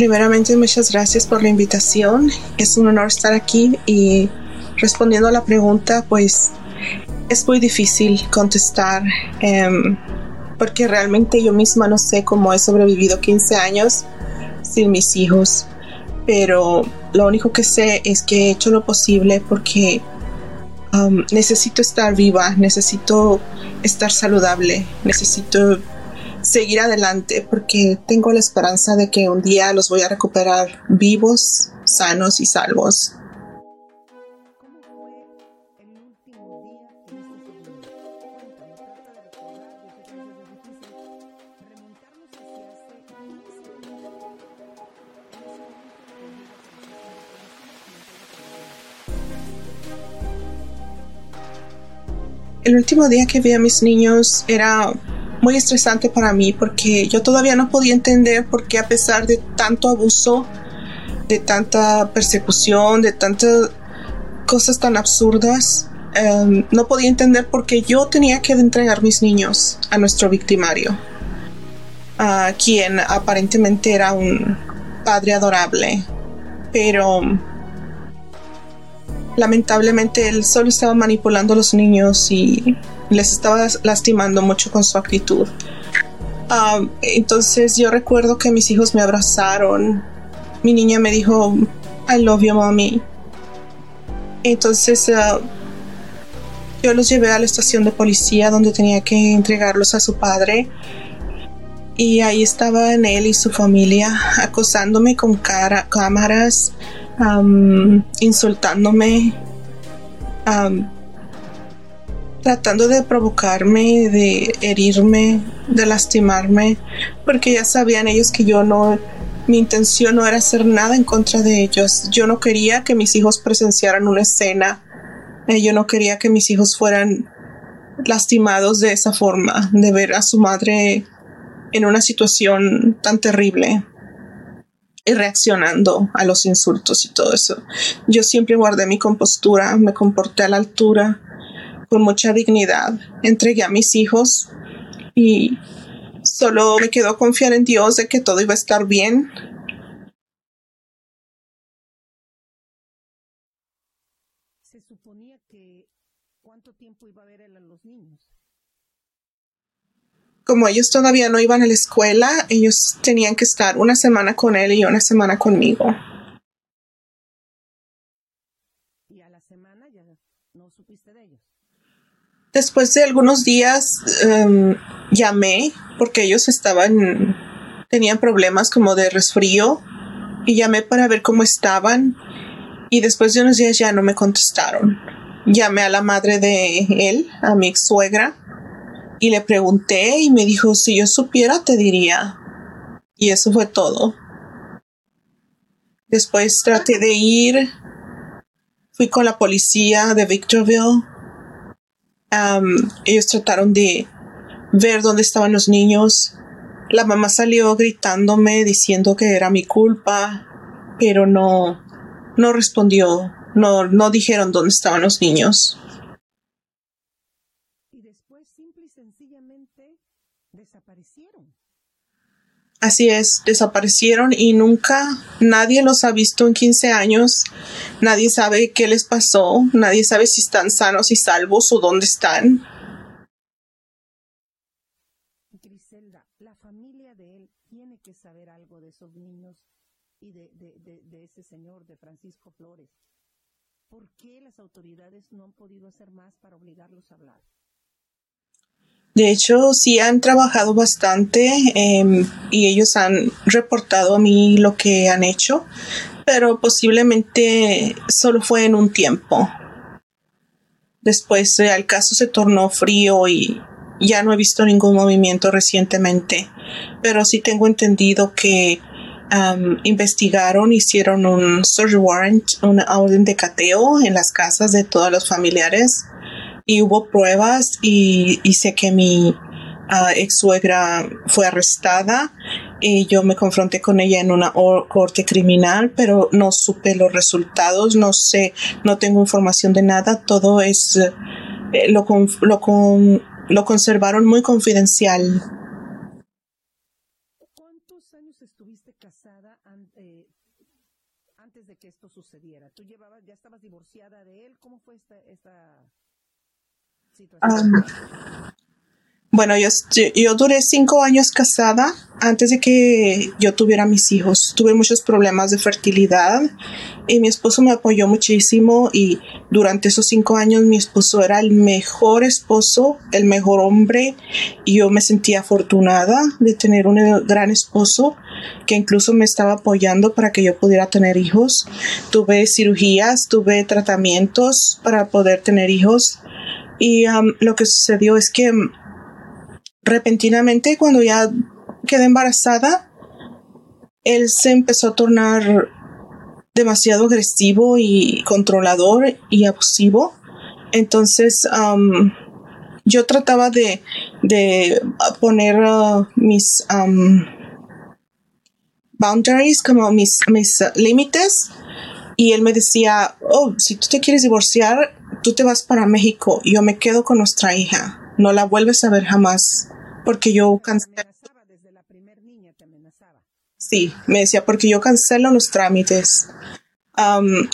Primeramente, muchas gracias por la invitación. Es un honor estar aquí y respondiendo a la pregunta, pues es muy difícil contestar em, porque realmente yo misma no sé cómo he sobrevivido 15 años sin mis hijos, pero lo único que sé es que he hecho lo posible porque necesito estar viva, necesito estar saludable, necesito seguir adelante porque tengo la esperanza de que un día los voy a recuperar vivos, sanos y salvos. El último día que vi a mis niños era muy estresante para mí porque yo todavía no podía entender por qué a pesar de tanto abuso, de tanta persecución, de tantas cosas tan absurdas, em, no podía entender por qué yo tenía que entregar mis niños a nuestro victimario, a quien aparentemente era un padre adorable, pero lamentablemente él solo estaba manipulando a los niños y les estaba lastimando mucho con su actitud. Ah, entonces yo recuerdo que mis hijos me abrazaron. Mi niña me dijo, I love you, mommy. Entonces ah, yo los llevé a la estación de policía donde tenía que entregarlos a su padre. Y ahí estaban él y su familia acosándome con cara, cámaras, insultándome tratando de provocarme, de herirme, de lastimarme, porque ya sabían ellos que yo no, mi intención no era hacer nada en contra de ellos. Yo no quería que mis hijos presenciaran una escena, eh, yo no quería que mis hijos fueran lastimados de esa forma, de ver a su madre en una situación tan terrible y reaccionando a los insultos y todo eso. Yo siempre guardé mi compostura, me comporté a la altura con mucha dignidad. Entregué a mis hijos y solo me quedó confiar en Dios de que todo iba a estar bien. Se suponía que cuánto tiempo iba a ver a los niños. Como ellos todavía no iban a la escuela, ellos tenían que estar una semana con él y una semana conmigo. Y a la semana ya no supiste de ellos. Después de algunos días em, llamé porque ellos estaban, tenían problemas como de resfrío y llamé para ver cómo estaban y después de unos días ya no me contestaron. Llamé a la madre de él, a mi ex suegra, y le pregunté y me dijo, si yo supiera te diría. Y eso fue todo. Después traté de ir, fui con la policía de Victorville ellos trataron de ver dónde estaban los niños. La mamá salió gritándome diciendo que era mi culpa, pero no, no respondió, no, no dijeron dónde estaban los niños. Y después simple y sencillamente desaparecieron. Así es, desaparecieron y nunca nadie los ha visto en 15 años. Nadie sabe qué les pasó, nadie sabe si están sanos y salvos o dónde están. Griselda, la familia de él tiene que saber algo de esos niños y de, de, de, de ese señor, de Francisco Flores. ¿Por qué las autoridades no han podido hacer más para obligarlos a hablar? De hecho, sí han trabajado bastante eh, y ellos han reportado a mí lo que han hecho, pero posiblemente solo fue en un tiempo. Después eh, el caso se tornó frío y ya no he visto ningún movimiento recientemente, pero sí tengo entendido que um, investigaron, hicieron un search warrant, una orden de cateo en las casas de todos los familiares y hubo pruebas y, sé que mi uh, ex suegra fue arrestada y yo me confronté con ella en una corte criminal, pero no supe los resultados, no sé, no tengo información de nada, todo es eh, lo, con, lo, con, lo conservaron muy confidencial. ¿Cuántos años estuviste casada an- eh, sucediera? ¿Tú llevabas, ya estabas divorciada de él? ¿Cómo fue esta Bueno, yo, yo duré cinco años casada antes de que yo tuviera mis hijos. Tuve muchos problemas de fertilidad y mi esposo me apoyó muchísimo y durante esos cinco años mi esposo era el mejor esposo, el mejor hombre y yo me sentía afortunada de tener un gran esposo que incluso me estaba apoyando para que yo pudiera tener hijos. Tuve cirugías, tuve tratamientos para poder tener hijos y um, lo que sucedió es que repentinamente cuando ya quedé embarazada, él se empezó a tornar demasiado agresivo y controlador y abusivo. Entonces, um, yo trataba de, de poner uh, mis um, boundaries, como mis, mis uh, límites, y él me decía, oh, si tú te quieres divorciar, tú te vas para México, yo me quedo con nuestra hija, no la vuelves a ver jamás, porque yo cancelo. Sí, me decía, porque yo cancelo los trámites.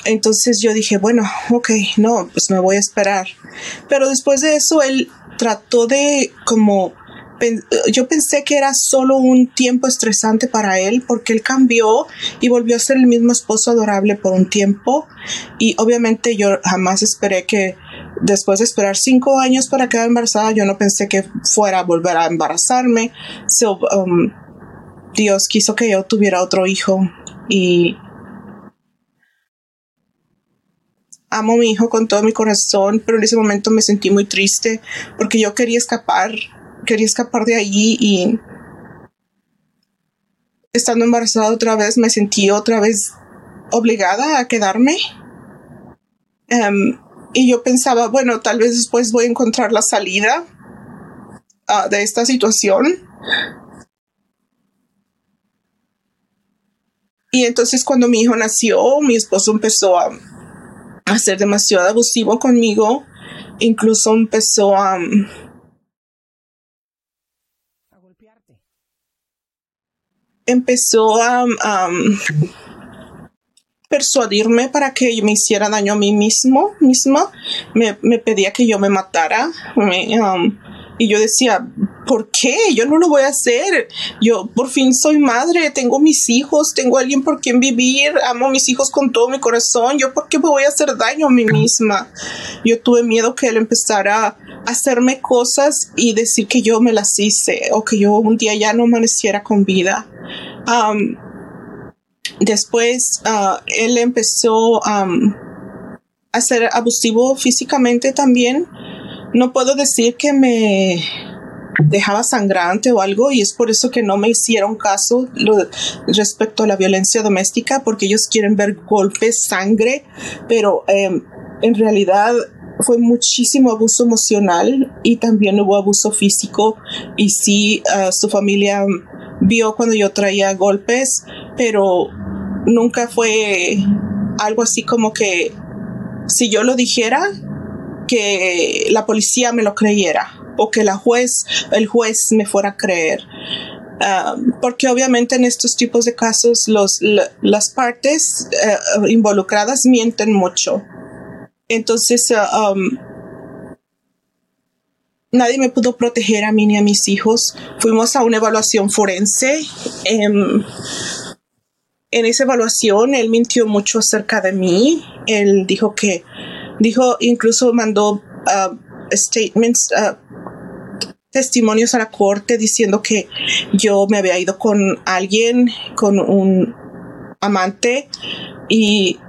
Entonces yo dije, bueno, ok, no, pues me voy a esperar. Pero después de eso, él trató de como yo pensé que era solo un tiempo estresante para él porque él cambió y volvió a ser el mismo esposo adorable por un tiempo. Y obviamente yo jamás esperé que después de esperar cinco años para quedar embarazada yo no pensé que fuera a volver a embarazarme. Um, Dios quiso que yo tuviera otro hijo y amo a mi hijo con todo mi corazón, pero en ese momento me sentí muy triste porque yo quería escapar, quería escapar de allí y estando embarazada otra vez me sentí otra vez obligada a quedarme. Um, y yo pensaba, bueno, tal vez después voy a encontrar la salida uh, de esta situación. Y entonces cuando mi hijo nació, mi esposo empezó a, a ser demasiado abusivo conmigo. Incluso empezó A empezó a, persuadirme para que me hiciera daño a mí mismo, misma. Me, me pedía que yo me matara. Y yo decía, ¿por qué? Yo no lo voy a hacer. Yo por fin soy madre, tengo mis hijos, tengo alguien por quien vivir, amo a mis hijos con todo mi corazón. Yo por qué me voy a hacer daño a mí misma. Yo tuve miedo que él empezara a hacerme cosas y decir que yo me las hice o que yo un día ya no amaneciera con vida. Después uh, él empezó a ser abusivo físicamente también. No puedo decir que me dejaba sangrante o algo y es por eso que no me hicieron caso lo, respecto a la violencia doméstica porque ellos quieren ver golpes, sangre, pero eh, en realidad fue muchísimo abuso emocional y también hubo abuso físico y sí uh, su familia vio cuando yo traía golpes pero nunca fue algo así como que si yo lo dijera que la policía me lo creyera o que la juez, el juez me fuera a creer. Um, porque obviamente en estos tipos de casos los, las partes uh, involucradas mienten mucho. Entonces, uh, um, nadie me pudo proteger a mí ni a mis hijos. Fuimos a una evaluación forense. Um, en esa evaluación, él mintió mucho acerca de mí. Él dijo que, dijo, incluso mandó uh, statements, uh, testimonios a la corte diciendo que yo me había ido con alguien, con un amante y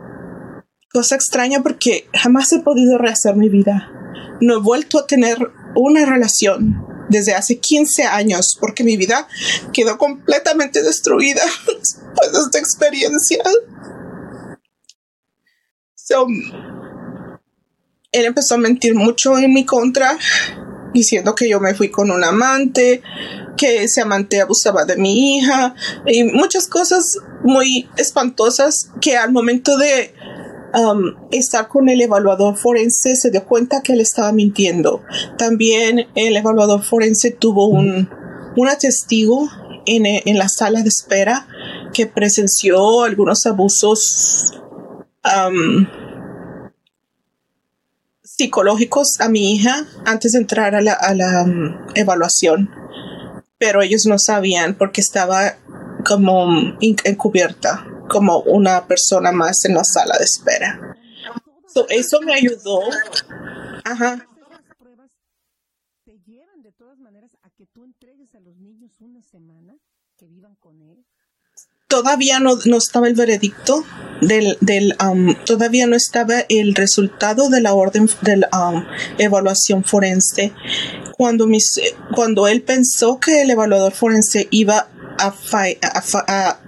cosa extraña porque jamás he podido rehacer mi vida. No he vuelto a tener una relación desde hace 15 años porque mi vida quedó completamente destruida después de esta experiencia. él empezó a mentir mucho en mi contra diciendo que yo me fui con un amante, que ese amante abusaba de mi hija y muchas cosas muy espantosas que al momento de um, estar con el evaluador forense se dio cuenta que él estaba mintiendo. También el evaluador forense tuvo un, una testigo en, en la sala de espera que presenció algunos abusos um, psicológicos a mi hija antes de entrar a la, um, evaluación, pero ellos no sabían porque estaba como encubierta, como una persona más en la sala de espera. eso me ayudó. Ajá. todavía no, no, estaba el veredicto del, del um, todavía no estaba el resultado de la orden de la um, evaluación forense. Cuando mis cuando él pensó que el evaluador forense iba a, a,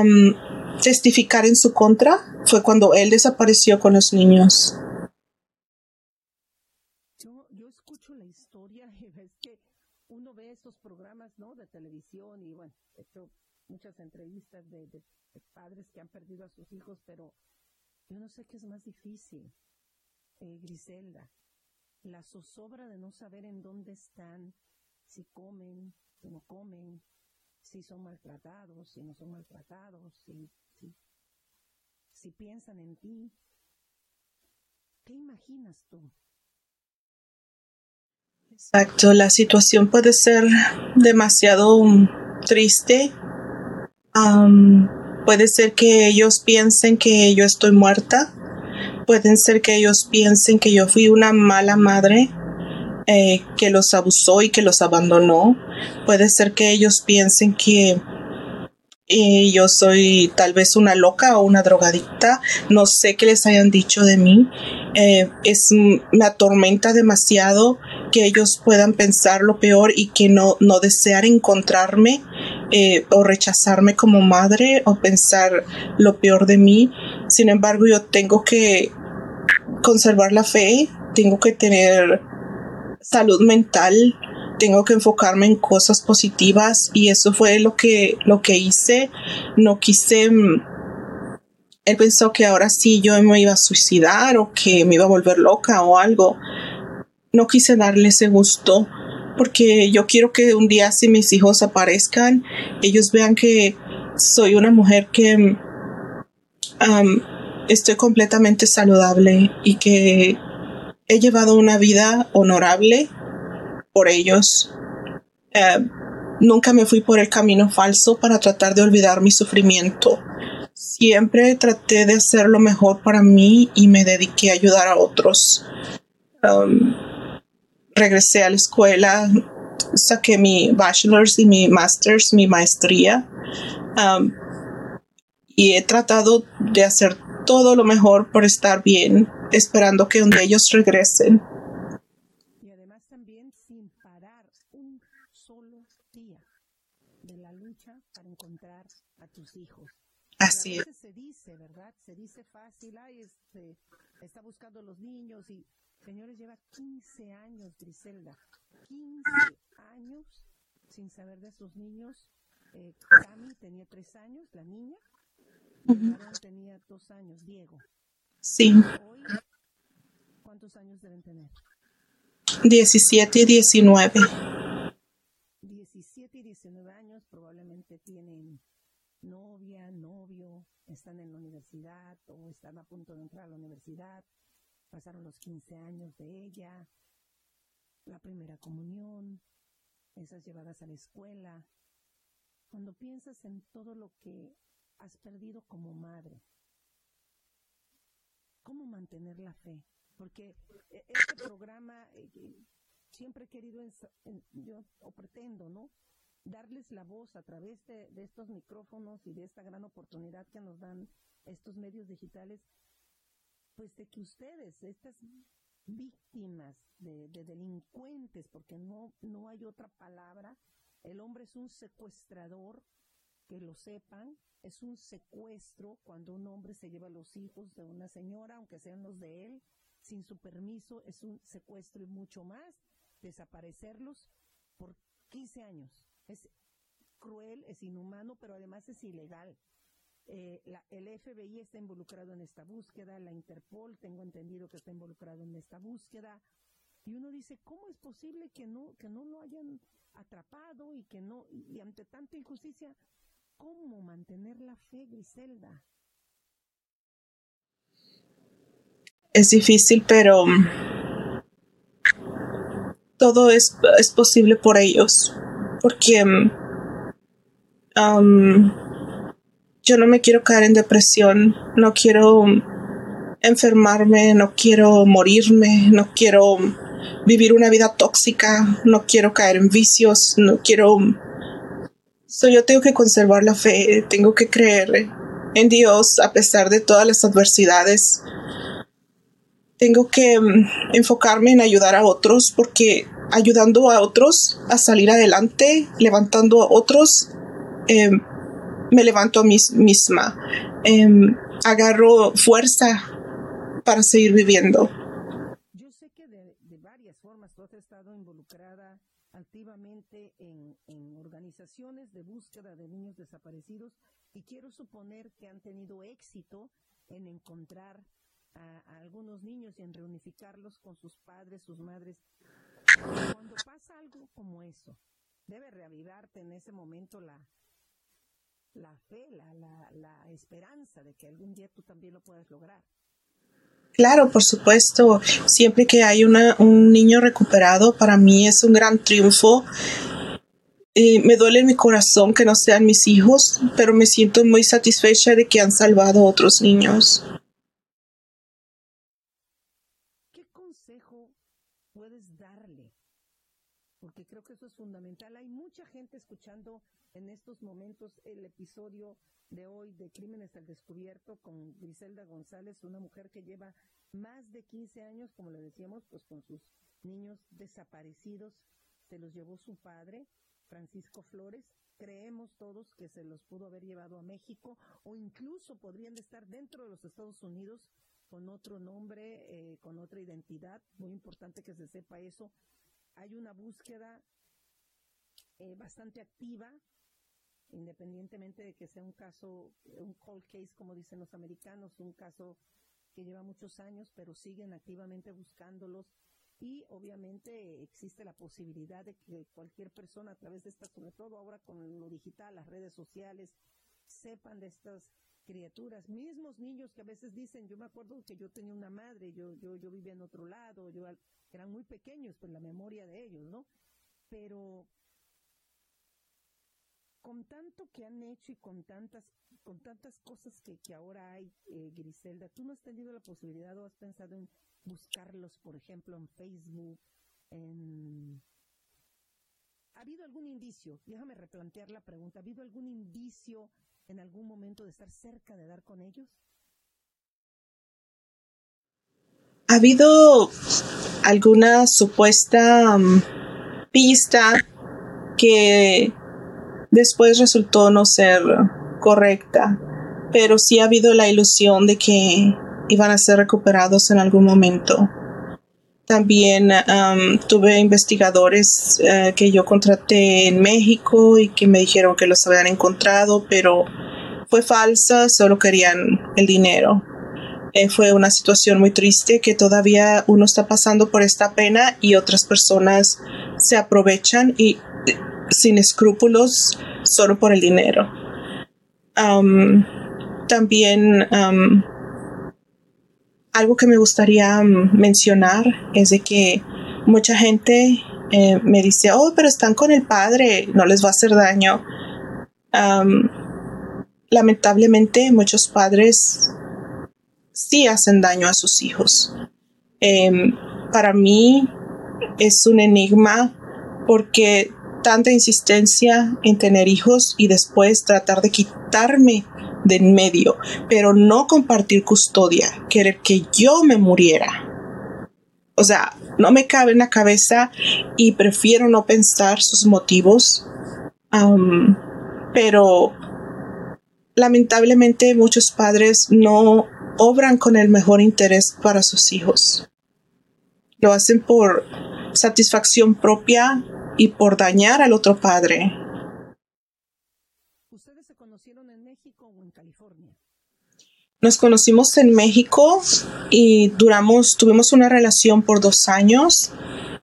um, testificar en su contra fue cuando él desapareció con los niños. Televisión y bueno, hecho muchas entrevistas de, de, padres que han perdido a sus hijos, pero yo no sé qué es más difícil, eh, Griselda, la zozobra de no saber en dónde están, si comen, si no comen, si son maltratados, si no son maltratados, si, si, si piensan en ti. ¿Qué imaginas tú? Exacto, la situación puede ser demasiado triste. Puede ser que ellos piensen que yo estoy muerta. Pueden ser que ellos piensen que yo fui una mala madre eh, que los abusó y que los abandonó. Puede ser que ellos piensen que eh, yo soy tal vez una loca o una drogadicta. No sé qué les hayan dicho de mí. Eh, es, me atormenta demasiado que ellos puedan pensar lo peor y que no, no encontrarme eh, o rechazarme como madre o pensar lo peor de mí. Sin embargo, yo tengo que conservar la fe, tengo que tener salud mental, tengo que enfocarme en cosas positivas y eso fue lo que, lo que hice. No quise mm, él pensó que ahora sí yo me iba a suicidar o que me iba a volver loca o algo no quise darle ese gusto porque yo quiero que un día si mis hijos aparezcan, ellos vean que soy una mujer que estoy completamente saludable y que he llevado una vida honorable por ellos. Eh, nunca me fui por el camino falso para tratar de olvidar mi sufrimiento. Siempre traté de hacer lo mejor para mí y me dediqué a ayudar a otros regresé a la escuela, saqué mi bachelor's y mi master's, mi maestría. Um, y he tratado de hacer todo lo mejor por estar bien, esperando que un de ellos regresen. Y además también sin parar un solo día de la lucha para encontrar a tus hijos. Así es. Se dice, ¿verdad? Se dice fácil, ay, este, está buscando a los niños y Señores, lleva 15 años, Griselda. 15 años sin saber de sus niños. Eh, Cami tenía 3 años, la niña. Uh tenía 2 años, Diego. Sí. Hoy, ¿Cuántos años deben tener? 17 y 19. 17 y 19 años probablemente tienen novia, novio, están en la universidad o están a punto de entrar a la universidad, pasaron los 15 años de ella, la primera comunión, esas llevadas a la escuela. Cuando piensas en todo lo que has perdido como madre, ¿cómo mantener la fe? Porque e-, este programa eh, siempre he querido, yo o pretendo, ¿no? Darles la voz a través de, estos micrófonos y de esta gran oportunidad que nos dan estos medios digitales, pues de que ustedes, estas víctimas de, de, delincuentes, porque no, no hay otra palabra. El hombre es un secuestrador, que lo sepan, es un secuestro cuando un hombre se lleva los hijos de una señora, aunque sean los de él, sin su permiso, es un secuestro y mucho más, desaparecerlos por 15 años. Es cruel, es inhumano, pero además es ilegal. Eh, la, el FBI está involucrado en esta búsqueda, la Interpol, tengo entendido que está involucrado en esta búsqueda. Y uno dice, ¿cómo es posible que no, que no lo hayan atrapado y que no, y ante tanta injusticia, ¿cómo mantener la fe, Griselda? Es difícil, pero todo es, es posible por ellos, porque um, yo no me quiero caer en depresión, no quiero enfermarme, no quiero morirme, no quiero vivir una vida tóxica, no quiero caer en vicios, no quiero... So, yo tengo que conservar la fe, tengo que creer en Dios a pesar de todas las adversidades. Tengo que mm, enfocarme en ayudar a otros porque ayudando a otros a salir adelante, levantando a otros, eh, me levanto mí misma, em, agarro fuerza para seguir viviendo. Yo sé que de, varias formas tú has estado involucrada activamente en, organizaciones de búsqueda de niños desaparecidos y quiero suponer que han tenido éxito en encontrar a, a, algunos niños y en reunificarlos con sus padres, sus madres. Cuando pasa algo como eso, debe reavivarte en ese momento la, la fe, la, la, la esperanza de que algún día tú también lo puedas lograr. Claro, por supuesto. Siempre que hay una, un niño recuperado, para mí es un gran triunfo. Me duele en mi corazón que no sean mis hijos, pero me siento muy satisfecha de que han salvado a otros niños. ¿Qué consejo puedes darle? Porque creo que eso es fundamental. Hay mucha gente escuchando en estos momentos el episodio de hoy de Crímenes al Descubierto con Griselda González, una mujer que lleva más de 15 años, como le decíamos, pues con sus niños desaparecidos. Se los llevó su padre, Francisco Flores. Creemos todos que se los pudo haber llevado a México o incluso podrían estar dentro de los Estados Unidos con otro nombre, eh, con otra identidad. Muy importante que se sepa eso. Hay una búsqueda eh, bastante activa independientemente de que sea un caso, un cold case, como dicen los americanos, un caso que lleva muchos años, pero siguen activamente buscándolos. Y obviamente existe la posibilidad de que cualquier persona a través de esta, sobre todo ahora con lo digital, las redes sociales, sepan de estas criaturas, mismos niños que a veces dicen, yo me acuerdo que yo tenía una madre, yo, yo, yo vivía en otro lado, yo eran muy pequeños, pues la memoria de ellos, ¿no? Pero con tanto que han hecho y con tantas, con tantas cosas que, que ahora hay, eh, Griselda, ¿tú no has tenido la posibilidad o has pensado en buscarlos, por ejemplo, en Facebook. ¿Ha habido algún indicio? Déjame replantear la pregunta. ¿Ha habido algún indicio en algún momento de estar cerca de dar con ellos? ¿Ha habido alguna supuesta um, pista que después resultó no ser correcta, pero sí ha habido la ilusión de que iban a ser recuperados en algún momento. También tuve investigadores eh, que yo contraté en México y que me dijeron que los habían encontrado, pero fue falsa, solo querían el dinero. Eh, fue una situación muy triste que todavía uno está pasando por esta pena y otras personas se aprovechan y sin escrúpulos solo por el dinero. También algo que me gustaría mencionar es de que mucha gente eh, me dice, oh, pero están con el padre, no les va a hacer daño. lamentablemente muchos padres sí hacen daño a sus hijos. Em, para mí es un enigma porque tanta insistencia en tener hijos y después tratar de quitarme de en medio, pero no compartir custodia, querer que yo me muriera. O sea, no me cabe en la cabeza y prefiero no pensar sus motivos. pero lamentablemente muchos padres no obran con el mejor interés para sus hijos. Lo hacen por satisfacción propia y por dañar al otro padre. ¿Ustedes se conocieron en México o en California? Nos conocimos en México y duramos, tuvimos una relación por dos años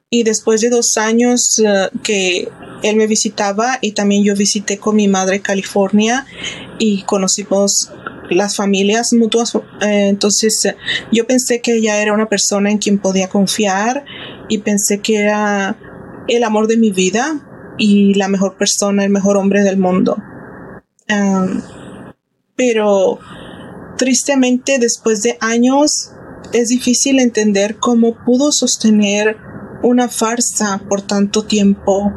y después de dos años eh, que él me visitaba y también yo visité con mi madre California y conocimos las familias mutuas. Eh, entonces yo pensé que ella era una persona en quien podía confiar y pensé que era el amor de mi vida y la mejor persona, el mejor hombre del mundo. pero tristemente después de años es difícil entender cómo pudo sostener una farsa por tanto tiempo.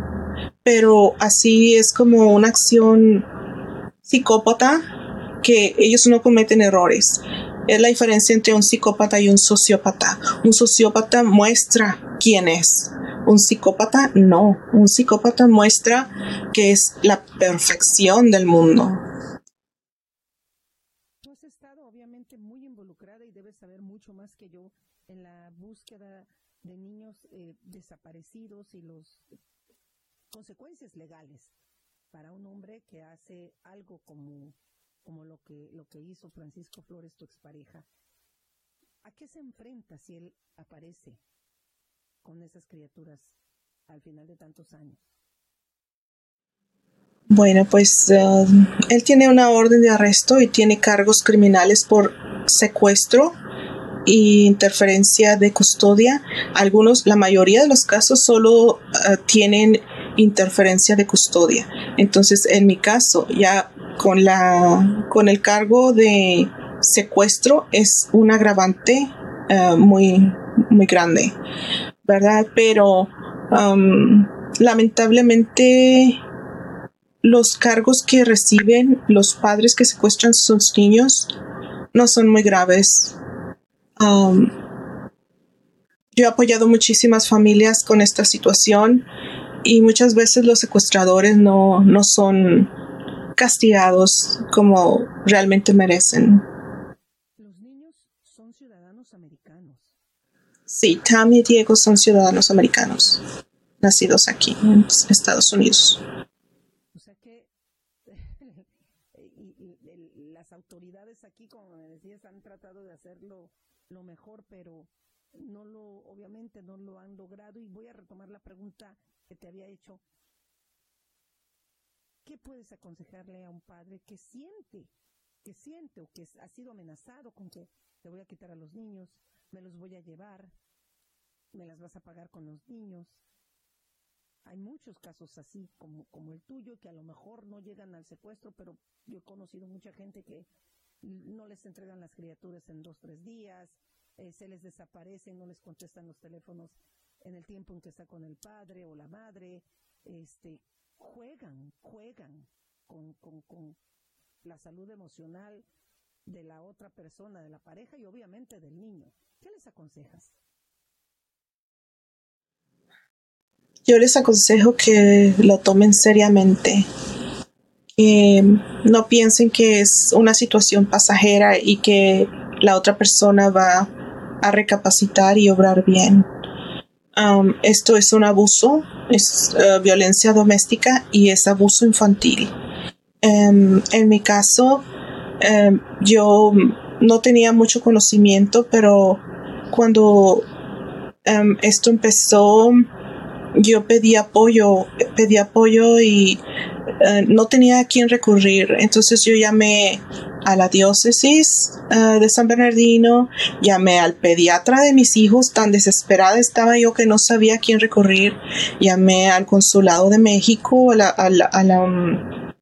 Pero así es como una acción psicópata que ellos no cometen errores. Es la diferencia entre un psicópata y un sociópata. Un sociópata muestra quién es. Un psicópata no. Un psicópata muestra que es la perfección del mundo. Tú has estado obviamente muy involucrada y debes saber mucho más que yo en la búsqueda de niños eh, desaparecidos y las consecuencias legales para un hombre que hace algo como como lo que, lo que hizo Francisco Flores, tu expareja, ¿a qué se enfrenta si él aparece con esas criaturas al final de tantos años? Bueno, pues eh, él tiene una orden de arresto y tiene cargos criminales por secuestro e interferencia de custodia. Algunos, la mayoría de los casos solo eh, tienen interferencia de custodia. Entonces, en mi caso, ya con la con el cargo de secuestro es un agravante eh, muy muy grande, ¿verdad? Pero um, lamentablemente los cargos que reciben los padres que secuestran sus niños no son muy graves. Um, yo he apoyado muchísimas familias con esta situación y muchas veces los secuestradores no, no son castigados como realmente merecen. Los niños son ciudadanos americanos. Sí, Tammy y Diego son ciudadanos americanos, nacidos aquí en Estados Unidos. O sea que las autoridades aquí, como me decías, han tratado de hacerlo lo mejor, pero no lo, obviamente no lo han logrado. Y voy a retomar la pregunta que te había hecho. ¿Qué puedes aconsejarle a un padre que siente, que siente o que ha sido amenazado con que te voy a quitar a los niños, me los voy a llevar, me las vas a pagar con los niños? Hay muchos casos así como, como el tuyo que a lo mejor no llegan al secuestro, pero yo he conocido mucha gente que no les entregan las criaturas en dos, tres días, eh, se les desaparecen, no les contestan los teléfonos en el tiempo en que está con el padre o la madre, este, juegan, juegan con, con, con la salud emocional de la otra persona, de la pareja y obviamente del niño. ¿Qué les aconsejas? Yo les aconsejo que lo tomen seriamente, que no piensen que es una situación pasajera y que la otra persona va a recapacitar y obrar bien. Um, esto es un abuso, es uh, violencia doméstica y es abuso infantil. Um, en mi caso, um, yo no tenía mucho conocimiento, pero cuando esto empezó, yo pedí apoyo, pedí apoyo y eh, no tenía a quién recurrir. Entonces yo llamé a la diócesis eh, de San Bernardino, llamé al pediatra de mis hijos, tan desesperada estaba yo que no sabía a quién recurrir, llamé al consulado de México, a la, um,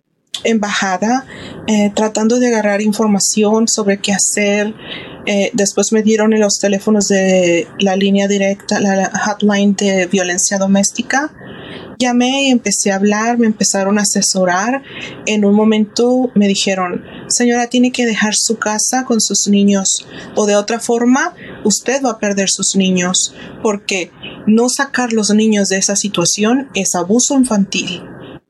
embajada, eh, tratando de agarrar información sobre qué hacer. Eh, después me dieron los teléfonos de la línea directa, la hotline de violencia doméstica. Llamé y empecé a hablar, me empezaron a asesorar. En un momento me dijeron, señora, tiene que dejar su casa con sus niños o de otra forma usted va a perder sus niños porque no sacar los niños de esa situación es abuso infantil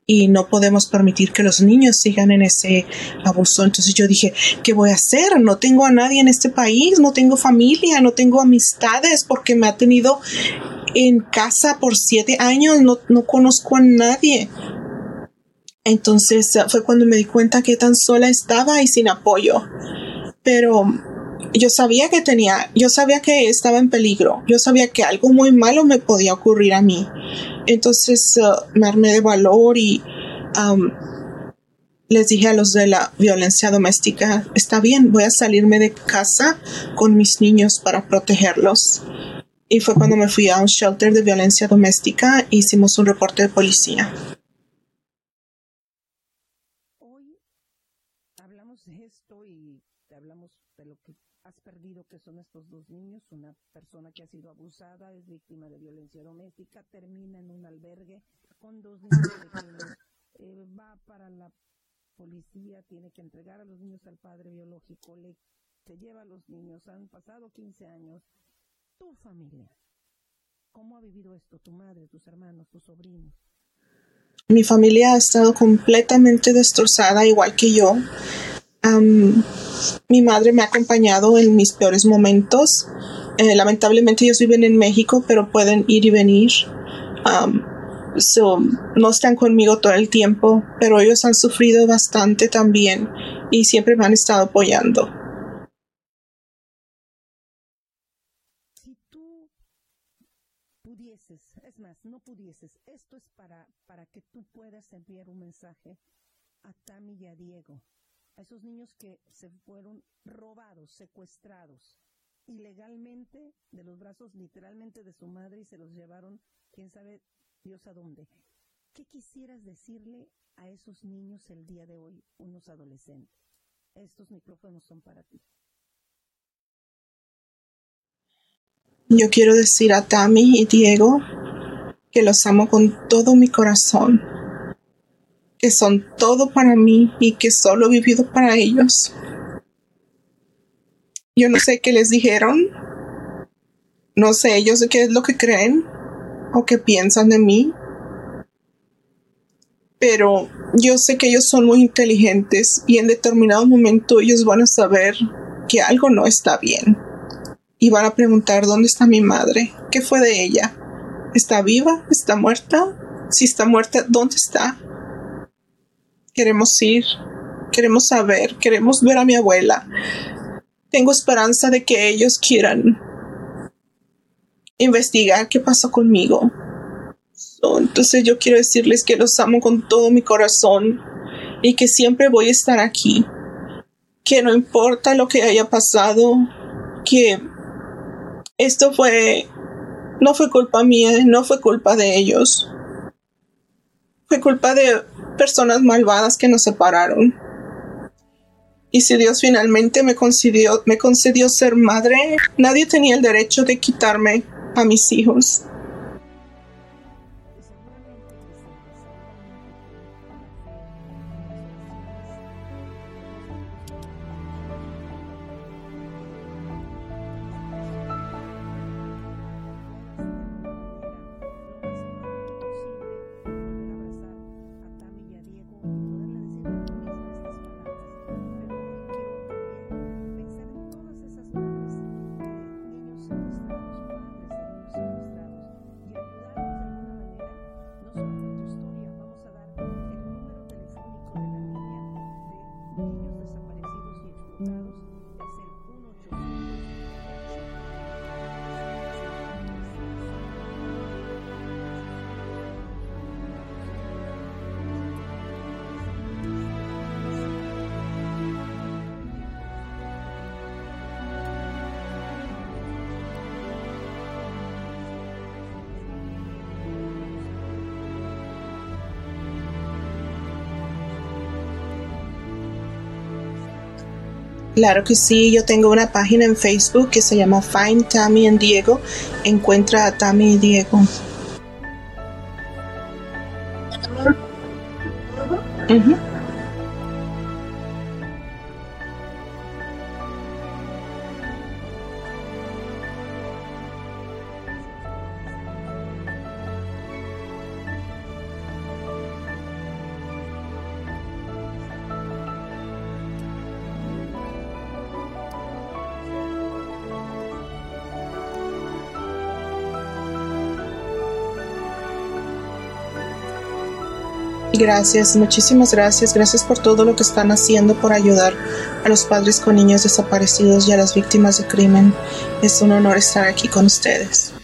y no podemos permitir que los niños sigan en ese abuso. Entonces yo dije, ¿qué voy a hacer? No tengo a nadie en este país, no tengo familia, no tengo amistades porque me ha tenido en casa por siete años, no, no conozco a nadie. Entonces fue cuando me di cuenta que tan sola estaba y sin apoyo. Pero yo sabía que tenía, yo sabía que estaba en peligro, yo sabía que algo muy malo me podía ocurrir a mí. Entonces uh, me armé de valor y um, les dije a los de la violencia doméstica, está bien, voy a salirme de casa con mis niños para protegerlos. Y fue cuando me fui a un shelter de violencia doméstica hicimos un reporte de policía. Hoy hablamos de esto y hablamos de lo que has perdido, que son estos dos niños, una persona que ha sido abusada, es víctima de violencia doméstica, termina en un albergue con dos niños pequeños, eh, va para la policía, tiene que entregar a los niños al padre biológico, le, se lleva a los niños, han pasado 15 años. Tu familia, ¿cómo ha vivido esto? Tu madre, tus hermanos, tus sobrinos. Mi familia ha estado completamente destrozada, igual que yo mi madre me ha acompañado en mis peores momentos. Eh, lamentablemente ellos viven en México, pero pueden ir y venir. no están conmigo todo el tiempo, pero ellos han sufrido bastante también y siempre me han estado apoyando. Si tú pudieses, es esto es para, para que tú puedas enviar un mensaje a Tami y a Diego a esos niños que se fueron robados, secuestrados ilegalmente de los brazos literalmente de su madre y se los llevaron quién sabe Dios a dónde. ¿Qué quisieras decirle a esos niños el día de hoy, unos adolescentes? Estos micrófonos son para ti. Yo quiero decir a Tami y Diego que los amo con todo mi corazón que son todo para mí y que solo he vivido para ellos. Yo no sé qué les dijeron, no sé ellos qué es lo que creen o qué piensan de mí, pero yo sé que ellos son muy inteligentes y en determinado momento ellos van a saber que algo no está bien y van a preguntar dónde está mi madre, qué fue de ella, está viva, está muerta, si está muerta, dónde está queremos ir, queremos saber, queremos ver a mi abuela. Tengo esperanza de que ellos quieran investigar qué pasó conmigo. entonces yo quiero decirles que los amo con todo mi corazón y que siempre voy a estar aquí. Que no importa lo que haya pasado, que esto fue, no fue culpa mía, no fue culpa de ellos. Fue culpa de personas malvadas que nos separaron. Y si Dios finalmente me concedió, ser madre, nadie tenía el derecho de quitarme a mis hijos. Claro que sí, yo tengo una página en Facebook que se llama Find Tammy and Diego. Encuentra a Tammy y Diego. Ujú. Gracias, muchísimas gracias. Gracias por todo lo que están haciendo por ayudar a los padres con niños desaparecidos y a las víctimas de crimen. Es un honor estar aquí con ustedes.